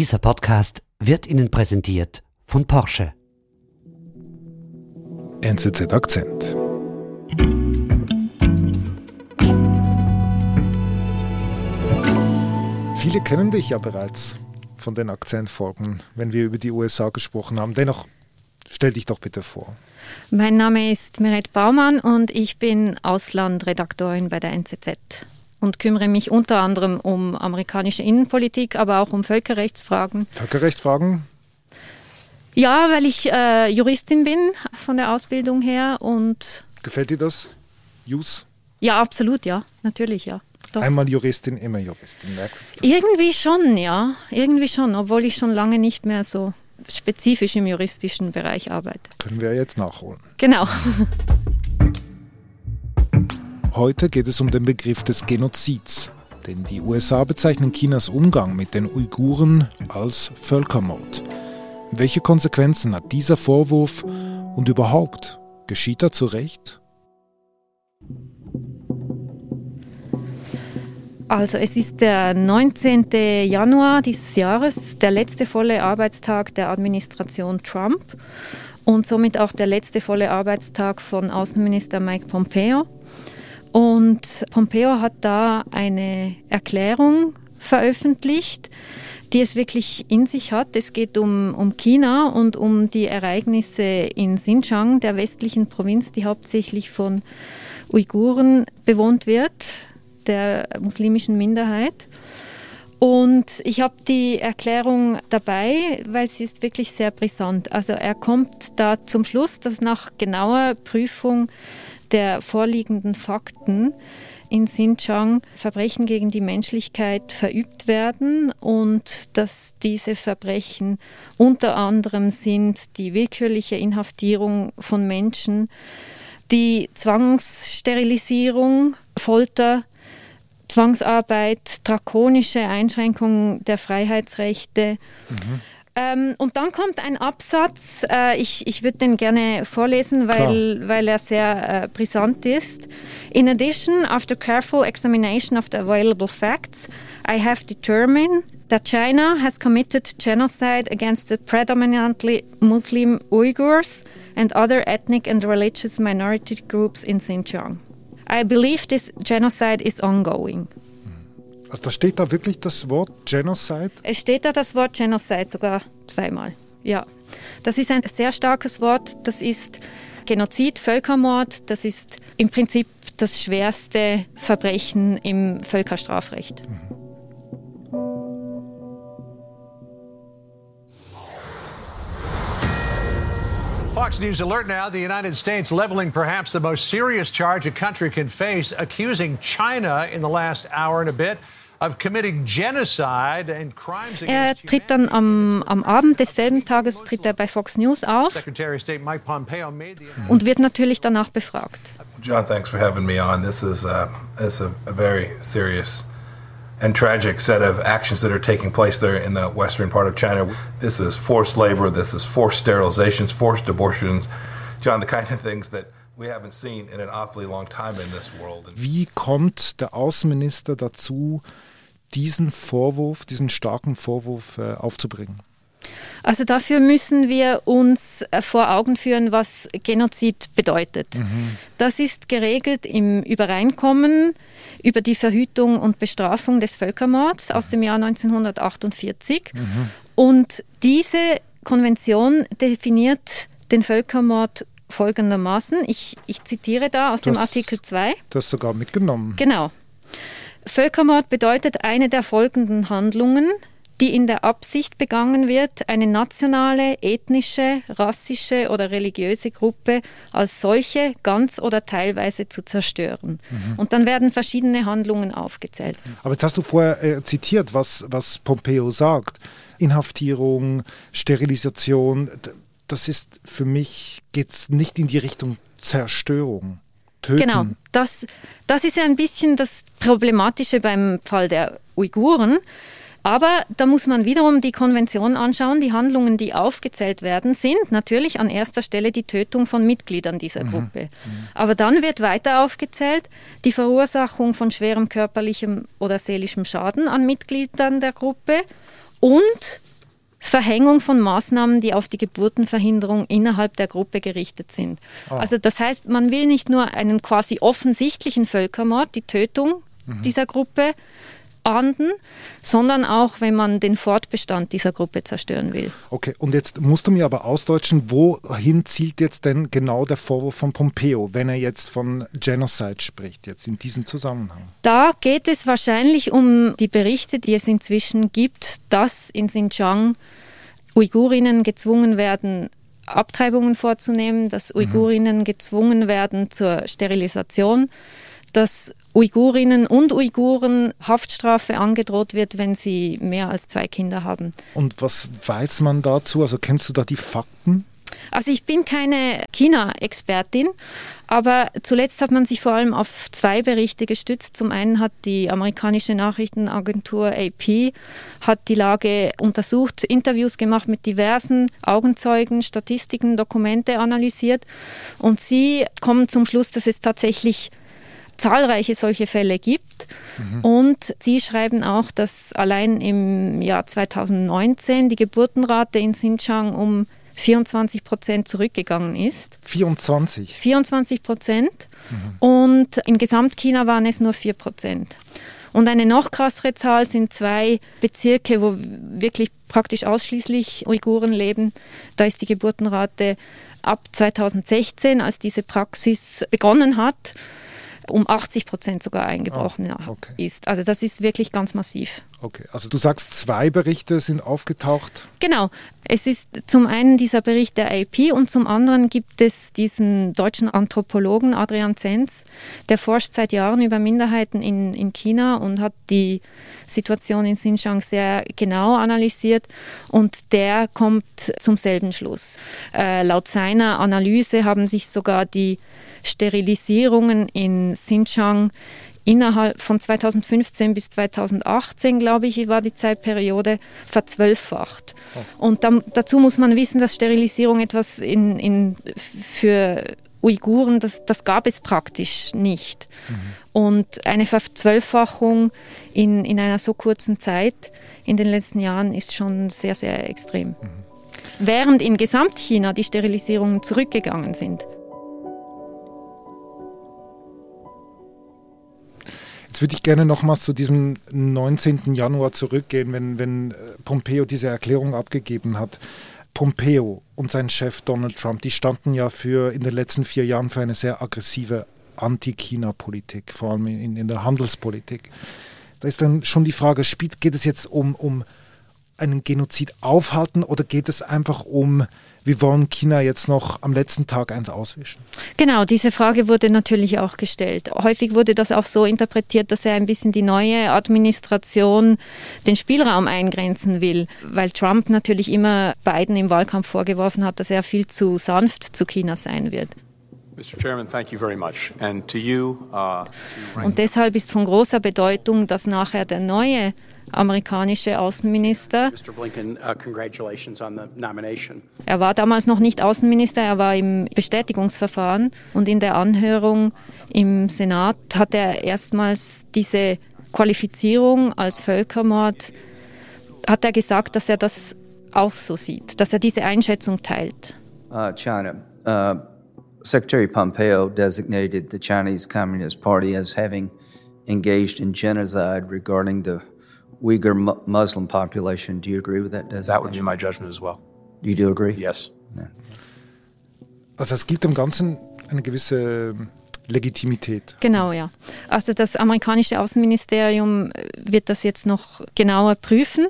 Dieser Podcast wird Ihnen präsentiert von Porsche. NZZ Akzent. Viele kennen dich ja bereits von den Akzentfolgen, wenn wir über die USA gesprochen haben. Dennoch stell dich doch bitte vor. Mein Name ist Meret Baumann und ich bin Auslandredaktorin bei der NZZ und kümmere mich unter anderem um amerikanische Innenpolitik, aber auch um Völkerrechtsfragen. Völkerrechtsfragen? Ja, weil ich äh, Juristin bin von der Ausbildung her und. Gefällt dir das? Jus? Ja, absolut, ja, natürlich, ja. Doch. Einmal Juristin, immer Juristin. Irgendwie schon, ja. Irgendwie schon, obwohl ich schon lange nicht mehr so spezifisch im juristischen Bereich arbeite. Können wir jetzt nachholen. Genau. Heute geht es um den Begriff des Genozids, denn die USA bezeichnen Chinas Umgang mit den Uiguren als Völkermord. Welche Konsequenzen hat dieser Vorwurf und überhaupt? Geschieht er zu Recht? Also es ist der 19. Januar dieses Jahres, der letzte volle Arbeitstag der Administration Trump und somit auch der letzte volle Arbeitstag von Außenminister Mike Pompeo. Und Pompeo hat da eine Erklärung veröffentlicht, die es wirklich in sich hat. Es geht um, um China und um die Ereignisse in Xinjiang, der westlichen Provinz, die hauptsächlich von Uiguren bewohnt wird der muslimischen Minderheit. Und ich habe die Erklärung dabei, weil sie ist wirklich sehr brisant. Also er kommt da zum Schluss, dass nach genauer Prüfung der vorliegenden Fakten in Xinjiang Verbrechen gegen die Menschlichkeit verübt werden und dass diese Verbrechen unter anderem sind die willkürliche Inhaftierung von Menschen, die Zwangssterilisierung, Folter, Zwangsarbeit, drakonische Einschränkungen der Freiheitsrechte. Mhm. Ähm, und dann kommt ein Absatz, äh, ich, ich würde den gerne vorlesen, weil, weil er sehr äh, brisant ist. In addition, after careful examination of the available facts, I have determined that China has committed genocide against the predominantly Muslim Uyghurs and other ethnic and religious minority groups in Xinjiang. I believe this genocide is ongoing. Also da steht da wirklich das Wort Genocide? Es steht da das Wort Genocide sogar zweimal. Ja. Das ist ein sehr starkes Wort. Das ist Genozid, Völkermord. Das ist im Prinzip das schwerste Verbrechen im Völkerstrafrecht. Mhm. Fox News alert now. The United States leveling perhaps the most serious charge a country can face, accusing China in the last hour and a bit. Er tritt dann am, am Abend desselben Tages tritt er bei Fox News auf und wird natürlich danach befragt. John, thanks for having me on. This is, uh, is a, a very serious and tragic set of actions that are taking place there in the western part of China. This is forced labor, this is forced sterilizations, forced abortions. John, the kind of things that we haven't seen in an awfully long time in this world. Wie kommt der Außenminister dazu, diesen Vorwurf, diesen starken Vorwurf äh, aufzubringen? Also dafür müssen wir uns äh, vor Augen führen, was Genozid bedeutet. Mhm. Das ist geregelt im Übereinkommen über die Verhütung und Bestrafung des Völkermords aus dem Jahr 1948. Mhm. Und diese Konvention definiert den Völkermord folgendermaßen. Ich, ich zitiere da aus das, dem Artikel 2. Das sogar mitgenommen. Genau. Völkermord bedeutet eine der folgenden Handlungen, die in der Absicht begangen wird, eine nationale, ethnische, rassische oder religiöse Gruppe als solche ganz oder teilweise zu zerstören. Mhm. Und dann werden verschiedene Handlungen aufgezählt. Aber jetzt hast du vorher äh, zitiert, was, was Pompeo sagt. Inhaftierung, Sterilisation, das ist für mich, geht es nicht in die Richtung Zerstörung. Töten. Genau, das, das ist ja ein bisschen das Problematische beim Fall der Uiguren. Aber da muss man wiederum die Konvention anschauen. Die Handlungen, die aufgezählt werden, sind natürlich an erster Stelle die Tötung von Mitgliedern dieser mhm. Gruppe. Mhm. Aber dann wird weiter aufgezählt die Verursachung von schwerem körperlichem oder seelischem Schaden an Mitgliedern der Gruppe und Verhängung von Maßnahmen, die auf die Geburtenverhinderung innerhalb der Gruppe gerichtet sind. Oh. Also das heißt, man will nicht nur einen quasi offensichtlichen Völkermord, die Tötung mhm. dieser Gruppe, ahnden, sondern auch, wenn man den Fortbestand dieser Gruppe zerstören will. Okay, und jetzt musst du mir aber ausdeutschen, wohin zielt jetzt denn genau der Vorwurf von Pompeo, wenn er jetzt von Genocide spricht, jetzt in diesem Zusammenhang? Da geht es wahrscheinlich um die Berichte, die es inzwischen gibt, dass in Xinjiang Uigurinnen gezwungen werden, Abtreibungen vorzunehmen, dass mhm. Uigurinnen mhm. gezwungen werden zur Sterilisation dass Uigurinnen und Uiguren Haftstrafe angedroht wird, wenn sie mehr als zwei Kinder haben. Und was weiß man dazu? Also kennst du da die Fakten? Also ich bin keine China-Expertin, aber zuletzt hat man sich vor allem auf zwei Berichte gestützt. Zum einen hat die amerikanische Nachrichtenagentur AP hat die Lage untersucht, Interviews gemacht mit diversen Augenzeugen, Statistiken, Dokumente analysiert und sie kommen zum Schluss, dass es tatsächlich zahlreiche solche Fälle gibt. Mhm. Und Sie schreiben auch, dass allein im Jahr 2019 die Geburtenrate in Xinjiang um 24 Prozent zurückgegangen ist. 24? 24 Prozent. Mhm. Und in Gesamtchina waren es nur 4 Prozent. Und eine noch krassere Zahl sind zwei Bezirke, wo wirklich praktisch ausschließlich Uiguren leben. Da ist die Geburtenrate ab 2016, als diese Praxis begonnen hat, um 80 Prozent sogar eingebrochen oh, okay. ist. Also das ist wirklich ganz massiv. Okay, also du sagst, zwei Berichte sind aufgetaucht. Genau. Es ist zum einen dieser Bericht der AP und zum anderen gibt es diesen deutschen Anthropologen Adrian Zenz, der forscht seit Jahren über Minderheiten in, in China und hat die Situation in Xinjiang sehr genau analysiert und der kommt zum selben Schluss. Äh, laut seiner Analyse haben sich sogar die Sterilisierungen in Xinjiang innerhalb von 2015 bis 2018, glaube ich, war die Zeitperiode verzwölffacht. Oh. Und dann, dazu muss man wissen, dass Sterilisierung etwas in, in, für Uiguren, das, das gab es praktisch nicht. Mhm. Und eine Verzwölffachung in, in einer so kurzen Zeit in den letzten Jahren ist schon sehr, sehr extrem. Mhm. Während in Gesamtchina die Sterilisierungen zurückgegangen sind. Jetzt würde ich gerne nochmals zu diesem 19. Januar zurückgehen, wenn, wenn äh, Pompeo diese Erklärung abgegeben hat. Pompeo und sein Chef Donald Trump, die standen ja für in den letzten vier Jahren für eine sehr aggressive Anti-China-Politik, vor allem in, in der Handelspolitik. Da ist dann schon die Frage, geht es jetzt um, um einen Genozid aufhalten oder geht es einfach um wir wollen China jetzt noch am letzten Tag eins auswischen? Genau, diese Frage wurde natürlich auch gestellt. Häufig wurde das auch so interpretiert, dass er ein bisschen die neue Administration den Spielraum eingrenzen will, weil Trump natürlich immer Biden im Wahlkampf vorgeworfen hat, dass er viel zu sanft zu China sein wird. Uh, Und deshalb ist von großer Bedeutung, dass nachher der neue amerikanische Außenminister. Blinken, uh, er war damals noch nicht Außenminister, er war im Bestätigungsverfahren und in der Anhörung im Senat hat er erstmals diese Qualifizierung als Völkermord, hat er gesagt, dass er das auch so sieht, dass er diese Einschätzung teilt. Uh, China. Uh, Secretary Pompeo designated the Chinese Communist Party as having engaged in genocide regarding the Uyghur Muslim population. Do you agree with that designation? That would be my judgment as well. You do agree? Yes. Yeah. Also es gibt im Ganzen eine gewisse Legitimität. Genau, ja. Also das amerikanische Außenministerium wird das jetzt noch genauer prüfen.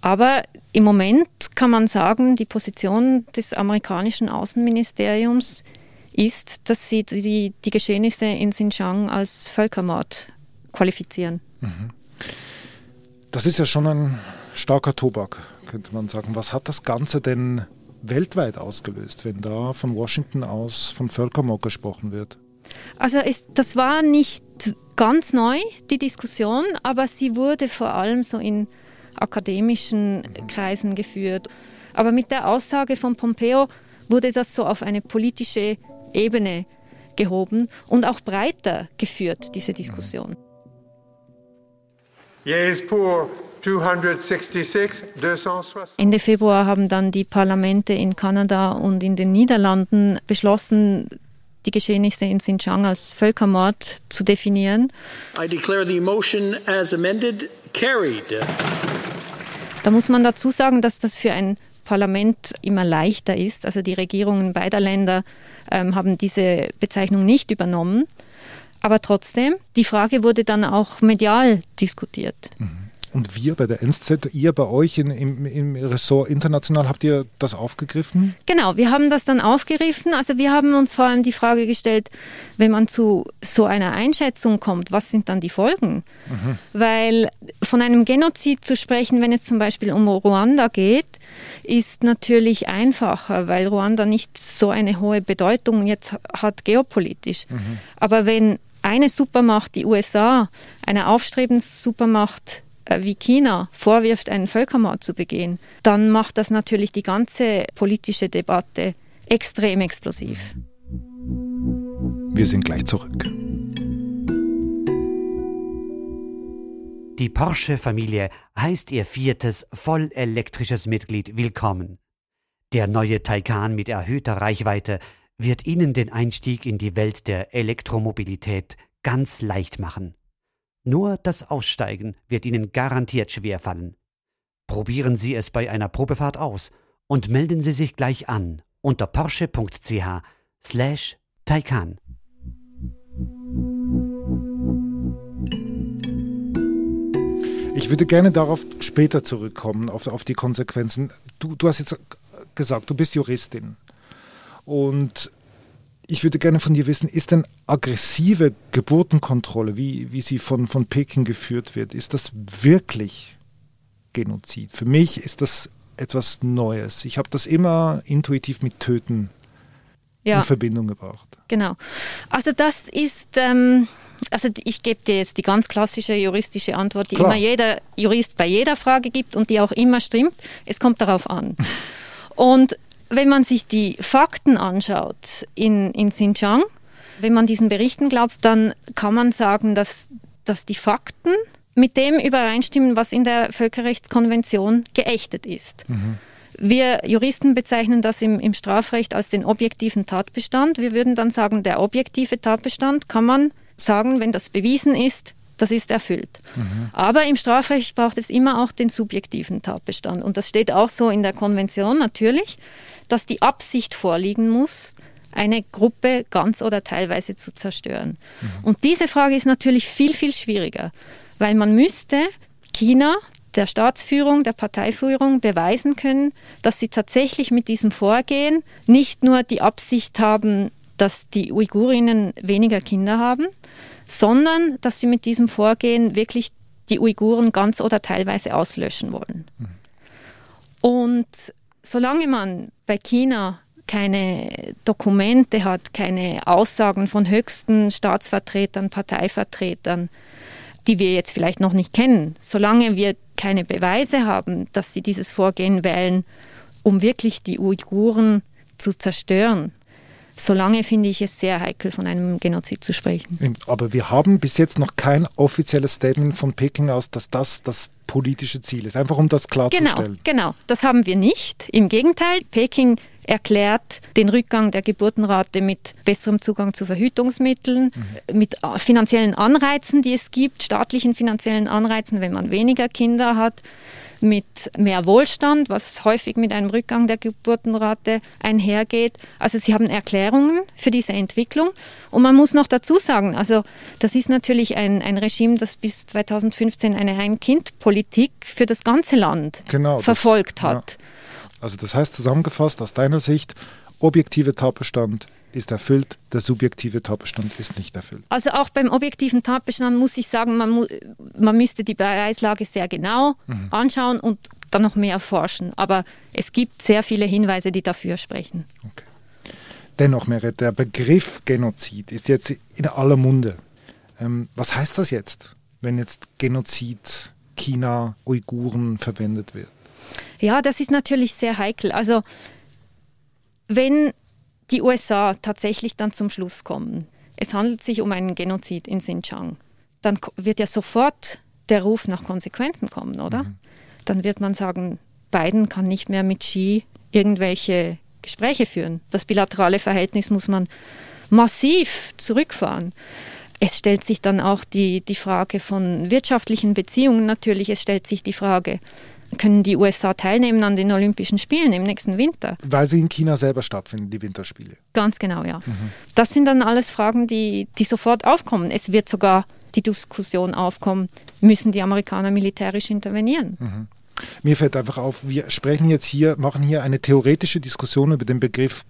Aber im Moment kann man sagen, die Position des amerikanischen Außenministeriums ist, dass sie die, die Geschehnisse in Xinjiang als Völkermord qualifizieren. Mhm. Das ist ja schon ein starker Tobak, könnte man sagen. Was hat das Ganze denn weltweit ausgelöst, wenn da von Washington aus von Völkermord gesprochen wird? Also es, das war nicht ganz neu, die Diskussion, aber sie wurde vor allem so in akademischen Kreisen geführt. Aber mit der Aussage von Pompeo wurde das so auf eine politische Ebene gehoben und auch breiter geführt, diese Diskussion. Yes, Ende Februar haben dann die Parlamente in Kanada und in den Niederlanden beschlossen, die Geschehnisse in Xinjiang als Völkermord zu definieren. I declare the motion as amended carried. Da muss man dazu sagen, dass das für ein Parlament immer leichter ist. Also die Regierungen beider Länder ähm, haben diese Bezeichnung nicht übernommen. Aber trotzdem, die Frage wurde dann auch medial diskutiert. Mhm. Und wir bei der NSZ, ihr bei euch in, im, im Ressort international, habt ihr das aufgegriffen? Genau, wir haben das dann aufgegriffen. Also wir haben uns vor allem die Frage gestellt, wenn man zu so einer Einschätzung kommt, was sind dann die Folgen? Mhm. Weil von einem Genozid zu sprechen, wenn es zum Beispiel um Ruanda geht, ist natürlich einfacher, weil Ruanda nicht so eine hohe Bedeutung jetzt hat geopolitisch. Mhm. Aber wenn eine Supermacht, die USA, eine aufstrebende Supermacht äh, wie China vorwirft, einen Völkermord zu begehen, dann macht das natürlich die ganze politische Debatte extrem explosiv. Wir sind gleich zurück. Die Porsche-Familie heißt ihr viertes vollelektrisches Mitglied willkommen. Der neue Taycan mit erhöhter Reichweite wird Ihnen den Einstieg in die Welt der Elektromobilität ganz leicht machen. Nur das Aussteigen wird Ihnen garantiert schwerfallen. Probieren Sie es bei einer Probefahrt aus und melden Sie sich gleich an unter porsche.ch slash Taycan. Ich würde gerne darauf später zurückkommen, auf, auf die Konsequenzen. Du, du hast jetzt gesagt, du bist Juristin. Und ich würde gerne von dir wissen, ist denn aggressive Geburtenkontrolle, wie, wie sie von, von Peking geführt wird, ist das wirklich Genozid? Für mich ist das etwas Neues. Ich habe das immer intuitiv mit Töten ja. in Verbindung gebracht. Genau. Also das ist, ähm, also ich gebe dir jetzt die ganz klassische juristische Antwort, die Klar. immer jeder Jurist bei jeder Frage gibt und die auch immer stimmt. Es kommt darauf an. und wenn man sich die Fakten anschaut in, in Xinjiang, wenn man diesen Berichten glaubt, dann kann man sagen, dass, dass die Fakten mit dem übereinstimmen, was in der Völkerrechtskonvention geächtet ist. Mhm. Wir Juristen bezeichnen das im, im, Strafrecht als den objektiven Tatbestand. Wir würden dann sagen, der objektive Tatbestand kann man sagen, wenn das bewiesen ist, das ist erfüllt. Mhm. Aber im Strafrecht braucht es immer auch den subjektiven Tatbestand. Und das steht auch so in der Konvention natürlich dass die Absicht vorliegen muss, eine Gruppe ganz oder teilweise zu zerstören. Mhm. Und diese Frage ist natürlich viel, viel schwieriger, weil man müsste China, der Staatsführung, der Parteiführung beweisen können, dass sie tatsächlich mit diesem Vorgehen nicht nur die Absicht haben, dass die Uigurinnen weniger Kinder haben, sondern dass sie mit diesem Vorgehen wirklich die Uiguren ganz oder teilweise auslöschen wollen. Mhm. Und solange man bei China keine Dokumente hat, keine Aussagen von höchsten Staatsvertretern, Parteivertretern, die wir jetzt vielleicht noch nicht kennen, solange wir keine Beweise haben, dass sie dieses Vorgehen wählen, um wirklich die Uiguren zu zerstören, solange finde ich es sehr heikel, von einem Genozid zu sprechen. Aber wir haben bis jetzt noch kein offizielles Statement von Peking aus, dass das das politische Ziel ist. Einfach um das klarzustellen. Genau, genau. Das haben wir nicht. Im Gegenteil, Peking erklärt den Rückgang der Geburtenrate mit besserem Zugang zu Verhütungsmitteln, mhm. mit finanziellen Anreizen, die es gibt, staatlichen finanziellen Anreizen, wenn man weniger Kinder hat mit mehr Wohlstand, was häufig mit einem Rückgang der Geburtenrate einhergeht. Also sie haben Erklärungen für diese Entwicklung. Und man muss noch dazu sagen, also das ist natürlich ein, ein Regime, das bis 2015 eine Ein-Kind-Politik für das ganze Land genau, verfolgt das, hat. Ja. Also das heißt zusammengefasst aus deiner Sicht, objektive Tatbestand ist erfüllt, der subjektive Tatbestand ist nicht erfüllt. Also auch beim objektiven Tatbestand muss ich sagen, man, mu man müsste die Beweislage sehr genau mhm. anschauen und dann noch mehr forschen. Aber es gibt sehr viele Hinweise, die dafür sprechen. Okay. Dennoch, Meret, der Begriff Genozid ist jetzt in aller Munde. Ähm, was heißt das jetzt, wenn jetzt Genozid China, Uiguren verwendet wird? Ja, das ist natürlich sehr heikel. Also wenn die USA tatsächlich dann zum Schluss kommen, es handelt sich um einen Genozid in Xinjiang, dann wird ja sofort der Ruf nach Konsequenzen kommen, oder? Mhm. Dann wird man sagen, Biden kann nicht mehr mit Xi irgendwelche Gespräche führen. Das bilaterale Verhältnis muss man massiv zurückfahren. Es stellt sich dann auch die, die Frage von wirtschaftlichen Beziehungen natürlich. Es stellt sich die Frage, können die USA teilnehmen an den Olympischen Spielen im nächsten Winter? Weil sie in China selber stattfinden, die Winterspiele. Ganz genau, ja. Mhm. Das sind dann alles Fragen, die, die sofort aufkommen. Es wird sogar die Diskussion aufkommen, müssen die Amerikaner militärisch intervenieren? Mhm. Mir fällt einfach auf, wir sprechen jetzt hier, machen hier eine theoretische Diskussion über den Begriff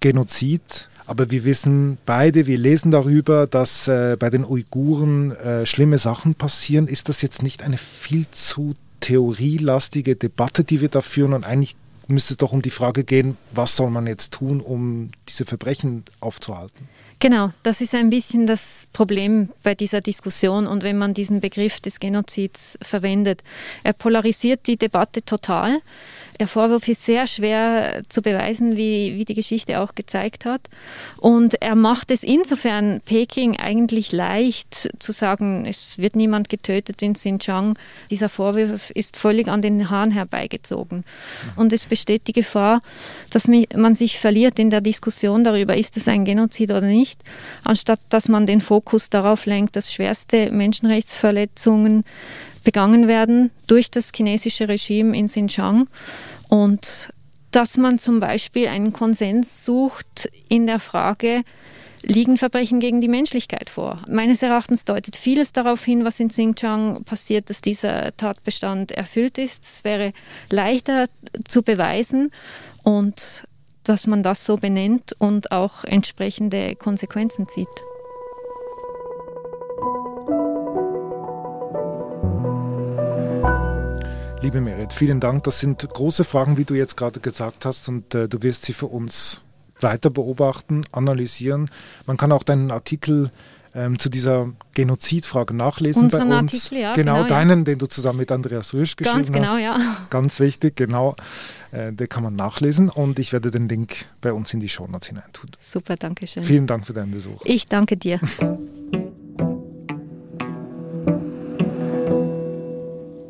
Genozid. Aber wir wissen beide, wir lesen darüber, dass äh, bei den Uiguren äh, schlimme Sachen passieren. Ist das jetzt nicht eine viel zu theorielastige Debatte, die wir da führen? Und eigentlich müsste es doch um die Frage gehen, was soll man jetzt tun, um diese Verbrechen aufzuhalten? Genau, das ist ein bisschen das Problem bei dieser Diskussion und wenn man diesen Begriff des Genozids verwendet. Er polarisiert die Debatte total. Der Vorwurf ist sehr schwer zu beweisen, wie, wie die Geschichte auch gezeigt hat. Und er macht es insofern Peking eigentlich leicht zu sagen, es wird niemand getötet in Xinjiang. Dieser Vorwurf ist völlig an den Haaren herbeigezogen. Und es besteht die Gefahr, dass man sich verliert in der Diskussion darüber, ist es ein Genozid oder nicht, anstatt dass man den Fokus darauf lenkt, dass schwerste Menschenrechtsverletzungen begangen werden durch das chinesische Regime in Xinjiang und dass man zum Beispiel einen Konsens sucht in der Frage, liegen Verbrechen gegen die Menschlichkeit vor. Meines Erachtens deutet vieles darauf hin, was in Xinjiang passiert, dass dieser Tatbestand erfüllt ist. Es wäre leichter zu beweisen und dass man das so benennt und auch entsprechende Konsequenzen zieht. Liebe Merit, vielen Dank. Das sind große Fragen, wie du jetzt gerade gesagt hast, und äh, du wirst sie für uns weiter beobachten, analysieren. Man kann auch deinen Artikel ähm, zu dieser Genozidfrage nachlesen Unseren bei uns. Artikel, ja, genau, genau deinen, ja. den du zusammen mit Andreas Rüsch geschrieben Ganz genau, hast. Ja. Ganz wichtig, genau. Äh, den kann man nachlesen und ich werde den Link bei uns in die Show Notes hineintun. Super, danke schön. Vielen Dank für deinen Besuch. Ich danke dir.